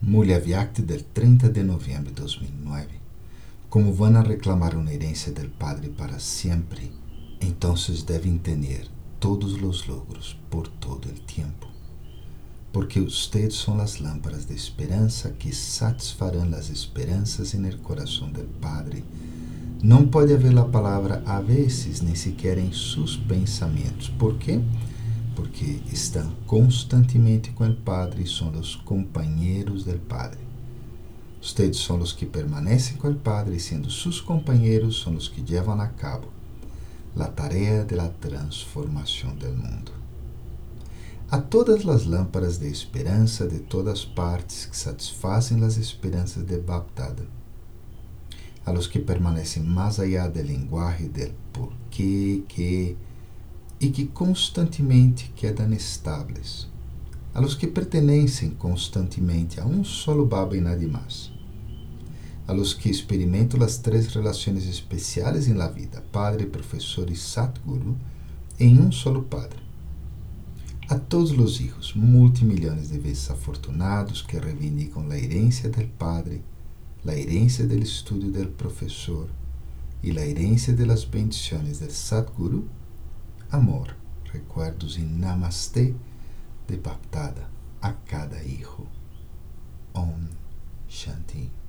Mulher Vyakti del 30 de noviembre de 2009. Como van a reclamar una herencia del Padre para siempre, entonces deben tener todos los logros por todo el tiempo. Porque ustedes son las lámparas de esperanza que satisfarán las esperanzas en el corazón del Padre. Não pode haver a palavra a vezes, nem sequer em seus pensamentos. Por quê? Porque estão constantemente com o Padre e são os companheiros do Padre. Ustedes são os que permanecem com o Padre, sendo seus companheiros, são os que levam a cabo a tarefa de transformação do mundo. A todas as lâmparas de esperança de todas partes que satisfazem as esperanças de Baptada a los que permanecen más allá del lenguaje del por qué, y que constantemente quedan estables, a los que pertenecem constantemente a um solo Baba e nada mais, a los que experimentam as três relações especiais em la vida, Padre, Professor e Satguru, em um solo Padre. A todos os hijos multimilhões de vezes afortunados que reivindicam a herência del Padre, la herencia del estudio del profesor y la herencia de las bendiciones del Sadguru, amor, recuerdos y namaste de Baptada a cada hijo. Om Shanti.